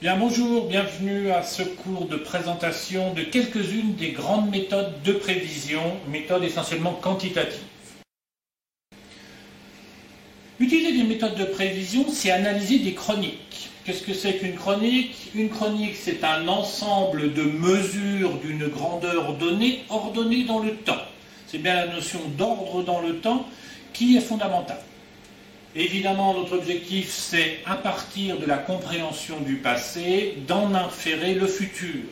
Bien, bonjour, bienvenue à ce cours de présentation de quelques-unes des grandes méthodes de prévision, méthodes essentiellement quantitatives. Utiliser des méthodes de prévision, c'est analyser des chroniques. Qu'est-ce que c'est qu'une chronique? Une chronique, c'est un ensemble de mesures d'une grandeur donnée, ordonnée dans le temps. C'est bien la notion d'ordre dans le temps qui est fondamentale. Évidemment, notre objectif, c'est, à partir de la compréhension du passé, d'en inférer le futur.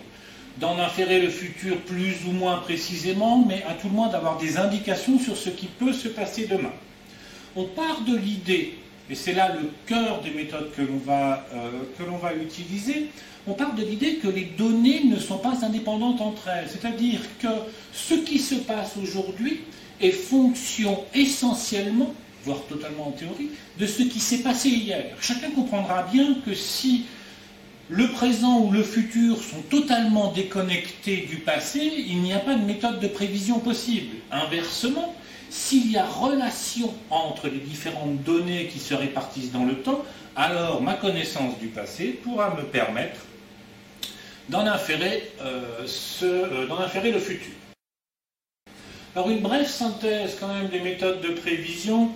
D'en inférer le futur plus ou moins précisément, mais à tout le moins d'avoir des indications sur ce qui peut se passer demain. On part de l'idée, et c'est là le cœur des méthodes que l'on va, euh, utiliser, on part de l'idée que les données ne sont pas indépendantes entre elles. C'est-à-dire que ce qui se passe aujourd'hui est fonction essentiellement voire totalement en théorie, de ce qui s'est passé hier. Chacun comprendra bien que si le présent ou le futur sont totalement déconnectés du passé, il n'y a pas de méthode de prévision possible. Inversement, s'il y a relation entre les différentes données qui se répartissent dans le temps, alors ma connaissance du passé pourra me permettre d'en inférer, euh, euh, le futur. Alors une brève synthèse quand même des méthodes de prévision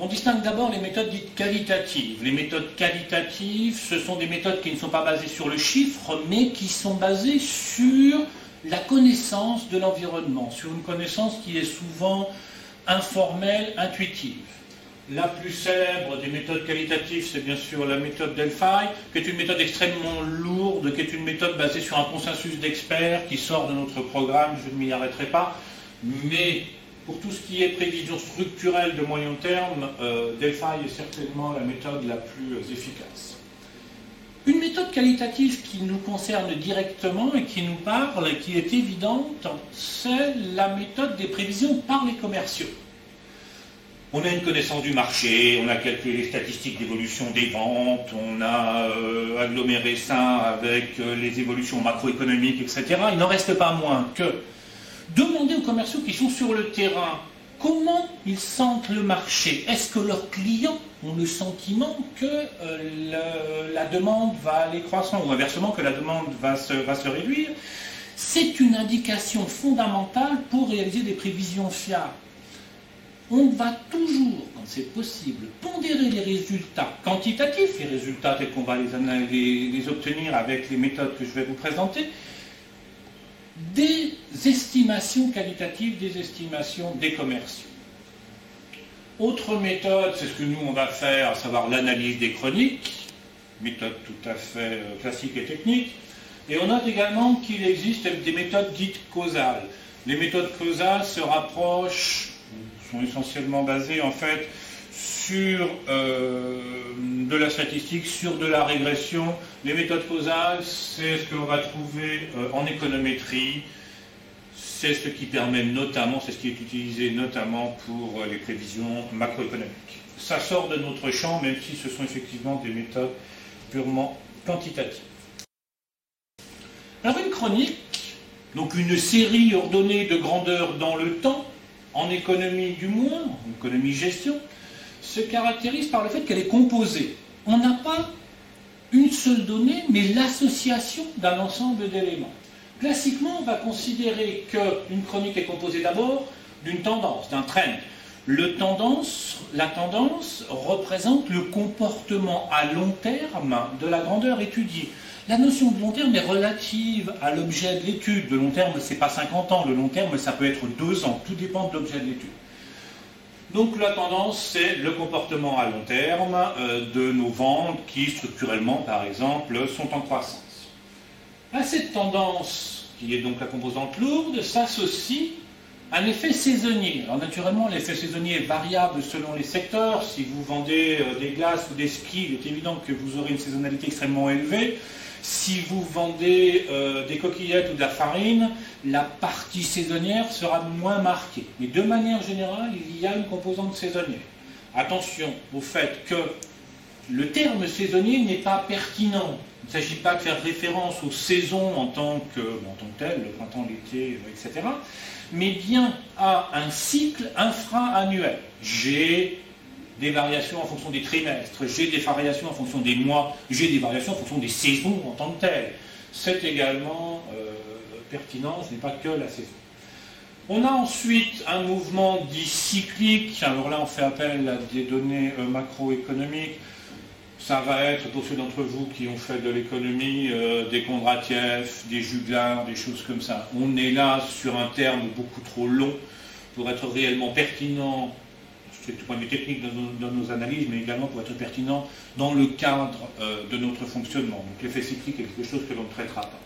on distingue d'abord les méthodes dites qualitatives. Les méthodes qualitatives, ce sont des méthodes qui ne sont pas basées sur le chiffre, mais qui sont basées sur la connaissance de l'environnement, sur une connaissance qui est souvent informelle, intuitive. La plus célèbre des méthodes qualitatives, c'est bien sûr la méthode Delphi, qui est une méthode extrêmement lourde, qui est une méthode basée sur un consensus d'experts qui sort de notre programme, je ne m'y arrêterai pas, mais pour tout ce qui est prévision structurelle de moyen terme, euh, est certainement la méthode la plus euh, efficace. Une méthode qualitative qui nous concerne directement et qui nous parle et qui est évidente, c'est la méthode des prévisions par les commerciaux. On a une connaissance du marché, on a calculé les statistiques d'évolution des ventes, on a euh, aggloméré ça avec les évolutions macroéconomiques, etc. Il n'en reste pas moins que Demandez aux commerciaux qui sont sur le terrain comment ils sentent le marché? Est-ce que leurs clients ont le sentiment que euh, la demande va aller croissant ou inversement que la demande va se, va se réduire? C'est une indication fondamentale pour réaliser des prévisions fiables. On va toujours, quand c'est possible, pondérer les résultats quantitatifs, les résultats tels qu'on va les obtenir avec les méthodes que je vais vous présenter, des estimations qualitatives, des estimations des commerciaux. Autre méthode, c'est ce que nous on va faire, à savoir l'analyse des chroniques, méthode tout à fait euh, classique et technique. Et on note également qu'il existe des méthodes dites causales. Les méthodes causales se rapprochent, sont essentiellement basées en fait sur euh, de la statistique, sur de la régression. Les méthodes causales, c'est ce que l'on va trouver euh, en économétrie. C'est ce qui permet notamment, c'est ce qui est utilisé notamment pour euh, les prévisions macroéconomiques. Ça sort de notre champ, même si ce sont effectivement des méthodes purement quantitatives. Alors une chronique, donc une série ordonnée de grandeur dans le temps, en économie du moins, en économie-gestion, se caractérise par le fait qu'elle est composée. On n'a pas une seule donnée, mais l'association d'un ensemble d'éléments. Classiquement, on va considérer qu'une chronique est composée d'abord d'une tendance, d'un trend. La tendance représente le comportement à long terme de la grandeur étudiée. La notion de long terme est relative à l'objet de l'étude. Le long terme, ce n'est pas 50 ans. Le long terme, ça peut être 2 ans. Tout dépend de l'objet de l'étude. Donc la tendance, c'est le comportement à long terme euh, de nos ventes qui, structurellement, par exemple, sont en croissance. À cette tendance, qui est donc la composante lourde, s'associe un effet saisonnier. Alors naturellement, l'effet saisonnier est variable selon les secteurs. Si vous vendez euh, des glaces ou des skis, il est évident que vous aurez une saisonnalité extrêmement élevée. Si vous vendez euh, des coquillettes ou de la farine, la partie saisonnière sera moins marquée. Mais de manière générale, il y a une composante saisonnière. Attention au fait que le terme saisonnier n'est pas pertinent. Il ne s'agit pas de faire référence aux saisons en tant que, en tant que telles, le printemps, l'été, etc., mais bien à un cycle infra-annuel. J'ai des variations en fonction des trimestres, j'ai des variations en fonction des mois, j'ai des variations en fonction des saisons en tant que telles. C'est également euh, pertinent, ce n'est pas que la saison. On a ensuite un mouvement dit cyclique, alors là on fait appel à des données euh, macroéconomiques, ça va être pour ceux d'entre vous qui ont fait de l'économie euh, des Kondratiev, des Juglar, des choses comme ça. On est là sur un terme beaucoup trop long pour être réellement pertinent, du point de vue technique dans nos, analyses, mais également pour être pertinent dans le cadre euh, de notre fonctionnement. Donc l'effet cyclique est quelque chose que l'on ne traitera pas.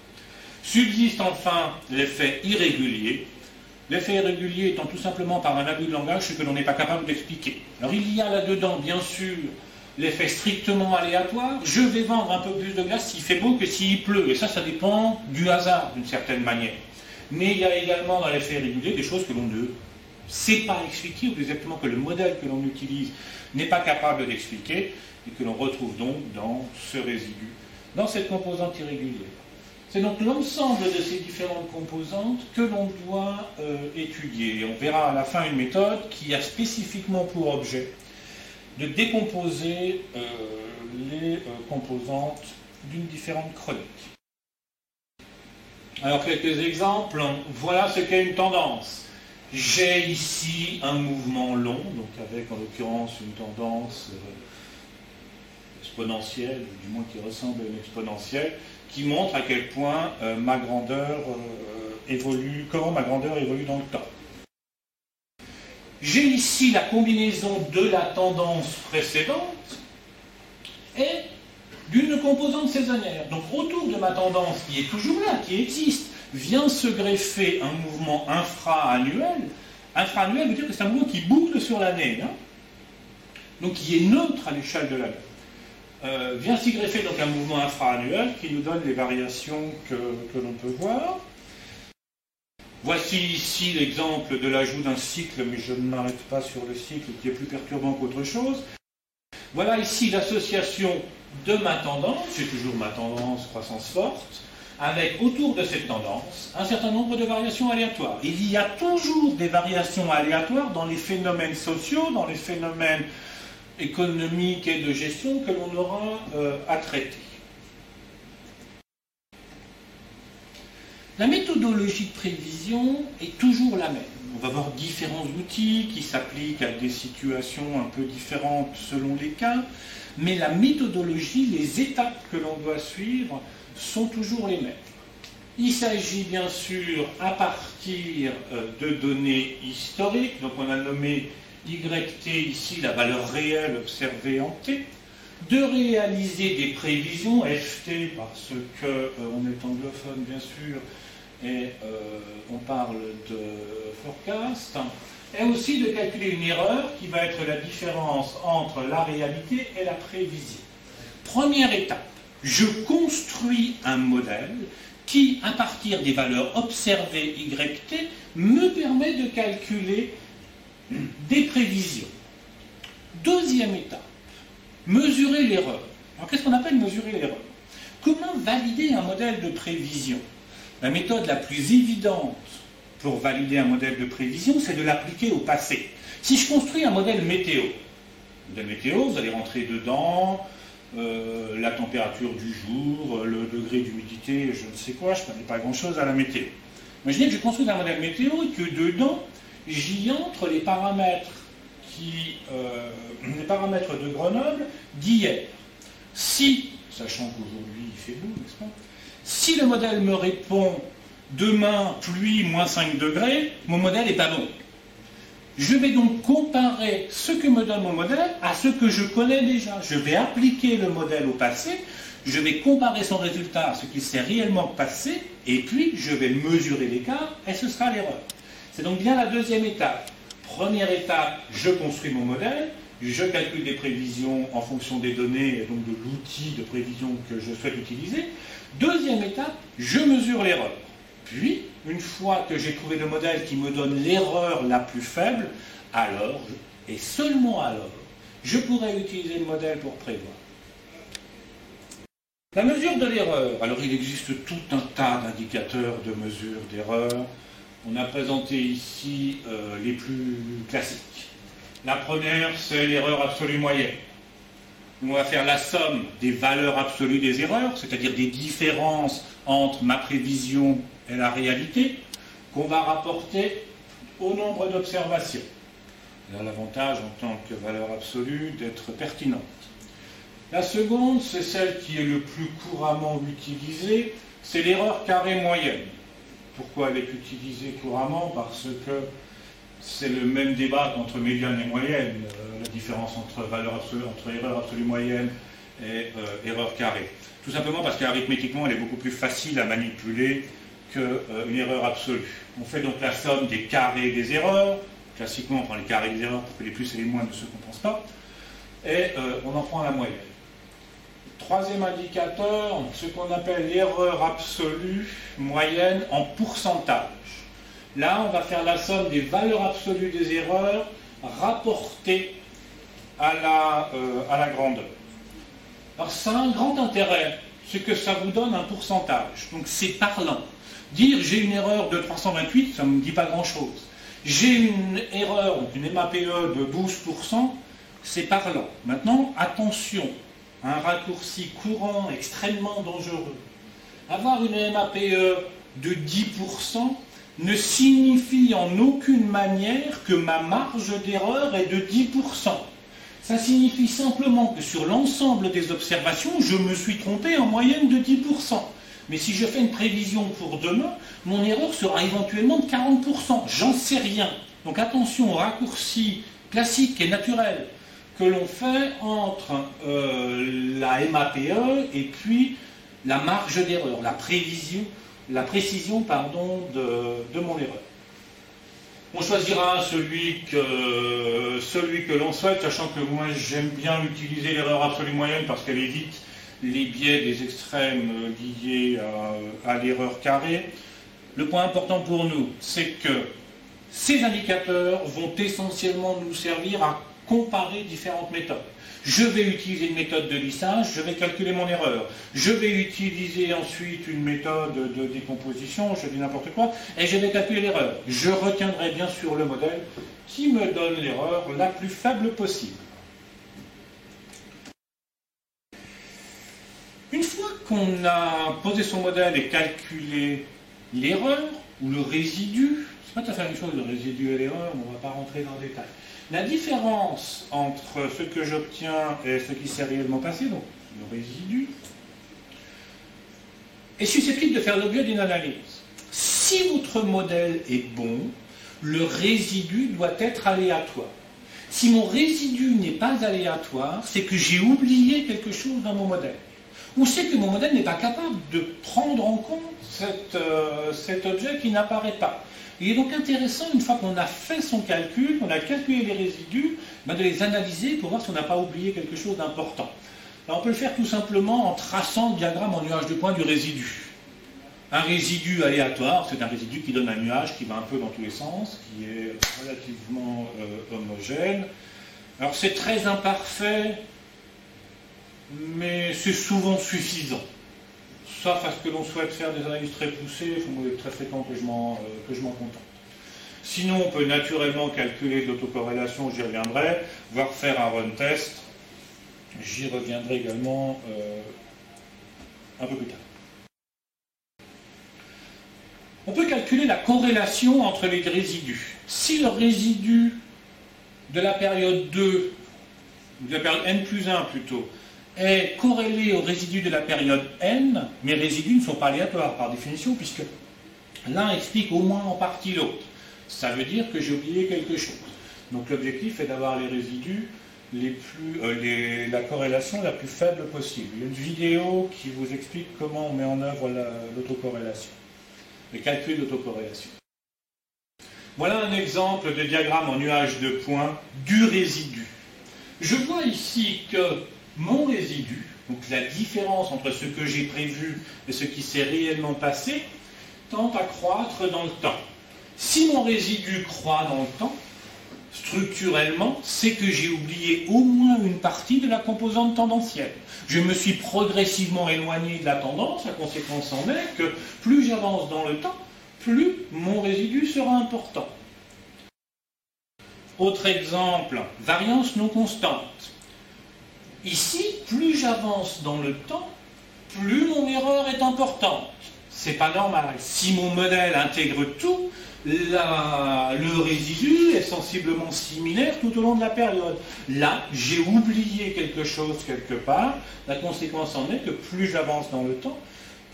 Subsiste enfin l'effet irrégulier. L'effet irrégulier étant tout simplement par un abus de langage ce que l'on n'est pas capable d'expliquer. Alors il y a là-dedans, bien sûr, l'effet strictement aléatoire. Je vais vendre un peu plus de glace s'il fait beau que s'il pleut. Et ça, ça dépend du hasard, d'une certaine manière. Mais il y a également dans l'effet irrégulier des choses que l'on ne sait pas expliquer, ou exactement que le modèle que l'on utilise n'est pas capable d'expliquer, et que l'on retrouve donc dans ce résidu, dans cette composante irrégulière. C'est donc l'ensemble de ces différentes composantes que l'on doit euh, étudier. on verra à la fin une méthode qui a spécifiquement pour objet de décomposer euh, les euh, composantes d'une différente chronique. Alors quelques exemples. Voilà ce qu'est une tendance. J'ai ici un mouvement long, donc avec en l'occurrence une tendance euh, exponentielle, du moins qui ressemble à une exponentielle, qui montre à quel point ma grandeur évolue, comment ma grandeur évolue dans le temps. J'ai ici la combinaison de la tendance précédente et d'une composante saisonnière. Donc autour de ma tendance qui est toujours là, qui existe, vient se greffer un mouvement infra-annuel. Infra-annuel veut dire que c'est un mouvement qui boucle sur l'année, hein. donc qui est neutre à l'échelle de l'année. Euh, vient s'y greffer donc un mouvement infra-annuel qui nous donne les variations que l'on peut voir. Voici ici l'exemple de l'ajout d'un cycle, mais je ne m'arrête pas sur le cycle qui est plus perturbant qu'autre chose. Voilà ici l'association de ma tendance, c'est toujours ma tendance croissance forte, avec autour de cette tendance un certain nombre de variations aléatoires. Il y a toujours des variations aléatoires dans les phénomènes sociaux, dans les phénomènes économiques et de gestion que l'on aura euh, à traiter. La méthodologie de prévision est toujours la même. On va avoir différents outils qui s'appliquent à des situations un peu différentes selon les cas, mais la méthodologie, les étapes que l'on doit suivre sont toujours les mêmes. Il s'agit bien sûr à partir euh, de données historiques, donc on a nommé YT ici la valeur réelle observée en T, de réaliser des prévisions, FT parce qu'on euh, est anglophone bien sûr, et euh, on parle de forecast, et aussi de calculer une erreur qui va être la différence entre la réalité et la prévision. Première étape, je construis un modèle qui, à partir des valeurs observées YT, me permet de calculer des prévisions. Deuxième étape, mesurer l'erreur. Alors qu'est-ce qu'on appelle mesurer l'erreur? Comment valider un modèle de prévision? La méthode la plus évidente pour valider un modèle de prévision, c'est de l'appliquer au passé. Si je construis un modèle météo, modèle météo, vous allez rentrer dedans, euh, la température du jour, le degré d'humidité, je ne sais quoi, je ne connais pas grand-chose à la météo. Imaginez que je construis un modèle météo et que dedans, j'y entre les paramètres, qui, euh, les paramètres de Grenoble d'hier. Si, sachant qu'aujourd'hui il fait beau, si le modèle me répond demain pluie moins 5 degrés, mon modèle n'est pas bon. Je vais donc comparer ce que me donne mon modèle à ce que je connais déjà. Je vais appliquer le modèle au passé, je vais comparer son résultat à ce qui s'est réellement passé, et puis je vais mesurer l'écart, et ce sera l'erreur. C'est donc bien la deuxième étape. Première étape, je construis mon modèle, je calcule des prévisions en fonction des données et donc de l'outil de prévision que je souhaite utiliser. Deuxième étape, je mesure l'erreur. Puis, une fois que j'ai trouvé le modèle qui me donne l'erreur la plus faible, alors, et seulement alors, je pourrais utiliser le modèle pour prévoir. La mesure de l'erreur. Alors, il existe tout un tas d'indicateurs de mesure d'erreur. On a présenté ici euh, les plus classiques. La première, c'est l'erreur absolue moyenne. On va faire la somme des valeurs absolues des erreurs, c'est-à-dire des différences entre ma prévision et la réalité, qu'on va rapporter au nombre d'observations. Elle a l'avantage en tant que valeur absolue d'être pertinente. La seconde, c'est celle qui est le plus couramment utilisée, c'est l'erreur carrée moyenne. Pourquoi elle est utilisée couramment? Parce que c'est le même débat entre médiane et moyenne, euh, la différence entre valeur absolue, entre erreur absolue moyenne et euh, erreur carrée. Tout simplement parce qu'arithmétiquement, elle est beaucoup plus facile à manipuler qu'une euh, erreur absolue. On fait donc la somme des carrés des erreurs. Classiquement, on prend les carrés des erreurs pour que les plus et les moins ne se compensent pas. Et on en prend la moyenne. Troisième indicateur, ce qu'on appelle l'erreur absolue moyenne en pourcentage. Là, on va faire la somme des valeurs absolues des erreurs rapportées à la, euh, grandeur. Alors ça a un grand intérêt, c'est que ça vous donne un pourcentage. Donc c'est parlant. Dire j'ai une erreur de 328, ça ne me dit pas grand-chose. J'ai une erreur, une MAPE de 12%, c'est parlant. Maintenant, attention, un raccourci courant extrêmement dangereux. Avoir une MAPE de 10% ne signifie en aucune manière que ma marge d'erreur est de 10%. Ça signifie simplement que sur l'ensemble des observations, je me suis trompé en moyenne de 10%. Mais si je fais une prévision pour demain, mon erreur sera éventuellement de 40%. J'en sais rien. Donc attention au raccourci classique et naturel que l'on fait entre euh, la MAPE et puis la marge d'erreur, la prévision, la précision pardon, de, mon erreur. On choisira celui que, celui que l'on souhaite, sachant que moi j'aime bien utiliser l'erreur absolue moyenne parce qu'elle évite les biais des extrêmes liés à, à l'erreur carrée. Le point important pour nous, c'est que ces indicateurs vont essentiellement nous servir à comparer différentes méthodes. Je vais utiliser une méthode de lissage, je vais calculer mon erreur. Je vais utiliser ensuite une méthode de décomposition, je dis n'importe quoi, et je vais calculer l'erreur. Je retiendrai bien sûr le modèle qui me donne l'erreur la plus faible possible. Une fois qu'on a posé son modèle et calculé l'erreur ou le résidu, c'est pas tout à fait la chose le résidu et l'erreur, on ne va pas rentrer dans le détail. La différence entre ce que j'obtiens et ce qui s'est réellement passé, donc le résidu, est susceptible de faire l'objet d'une analyse. Si votre modèle est bon, le résidu doit être aléatoire. Si mon résidu n'est pas aléatoire, c'est que j'ai oublié quelque chose dans mon modèle. Ou c'est que mon modèle n'est pas capable de prendre en compte euh, cet objet qui n'apparaît pas. Il est donc intéressant, une fois qu'on a fait son calcul, qu'on a calculé les résidus, ben, de les analyser pour voir si on n'a pas oublié quelque chose d'important. on peut le faire tout simplement en traçant le diagramme en nuage de points du résidu. Un résidu aléatoire, c'est un résidu qui donne un nuage qui va un peu dans tous les sens, qui est relativement euh, homogène. Alors c'est très imparfait, mais c'est souvent suffisant sauf à ce que l'on souhaite faire des analyses très poussées, il est très fréquent que je m'en euh, contente. Sinon, on peut naturellement calculer l'autocorrélation, j'y reviendrai, voire faire un run test. J'y reviendrai également euh, un peu plus tard. On peut calculer la corrélation entre les résidus. Si le résidu de la période 2, de la période n plus 1 plutôt, est corrélé au résidu de la période n, mes résidus ne sont pas aléatoires par définition, puisque l'un explique au moins en partie l'autre. Ça veut dire que j'ai oublié quelque chose. Donc l'objectif est d'avoir les résidus les plus, euh, la corrélation la plus faible possible. Il y a une vidéo qui vous explique comment on met en œuvre l'autocorrélation, le calcul d'autocorrélation. Voilà un exemple de diagramme en nuage de points du résidu. Je vois ici que mon résidu, donc la différence entre ce que j'ai prévu et ce qui s'est réellement passé, tend à croître dans le temps. Si mon résidu croît dans le temps, structurellement, c'est que j'ai oublié au moins une partie de la composante tendancielle. Je me suis progressivement éloigné de la tendance, la conséquence en est que plus j'avance dans le temps, plus mon résidu sera important. Autre exemple, variance non constante. Ici, plus j'avance dans le temps, plus mon erreur est importante. C'est pas normal. Si mon modèle intègre tout, le résidu est sensiblement similaire tout au long de la période. Là, j'ai oublié quelque chose quelque part. La conséquence en est que plus j'avance dans le temps,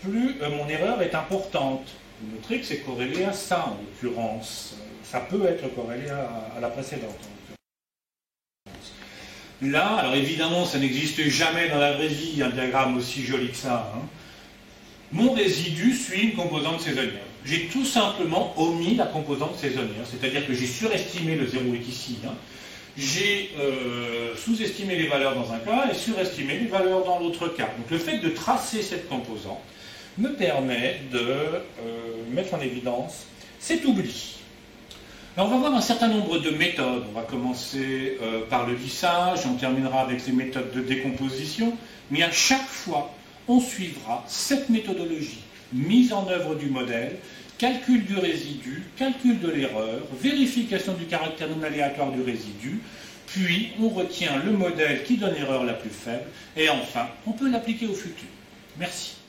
plus euh, mon erreur est importante. Vous noterez que c'est corrélé à ça, en l'occurrence. Ça peut être corrélé à, la précédente. Là, alors évidemment, ça n'existe jamais dans la vraie vie, un diagramme aussi joli que ça. Hein. Mon résidu suit une composante saisonnière. J'ai tout simplement omis la composante saisonnière, c'est-à-dire que j'ai surestimé le 0,8 ici. Hein. J'ai euh, sous-estimé les valeurs dans un cas et surestimé les valeurs dans l'autre cas. Donc le fait de tracer cette composante me permet de euh, mettre en évidence cet oubli. Alors on va voir un certain nombre de méthodes. On va commencer euh, par le lissage, on terminera avec les méthodes de décomposition, mais à chaque fois, on suivra cette méthodologie. Mise en œuvre du modèle, calcul du résidu, calcul de l'erreur, vérification du caractère non aléatoire du résidu, puis on retient le modèle qui donne l'erreur la plus faible, et enfin, on peut l'appliquer au futur. Merci.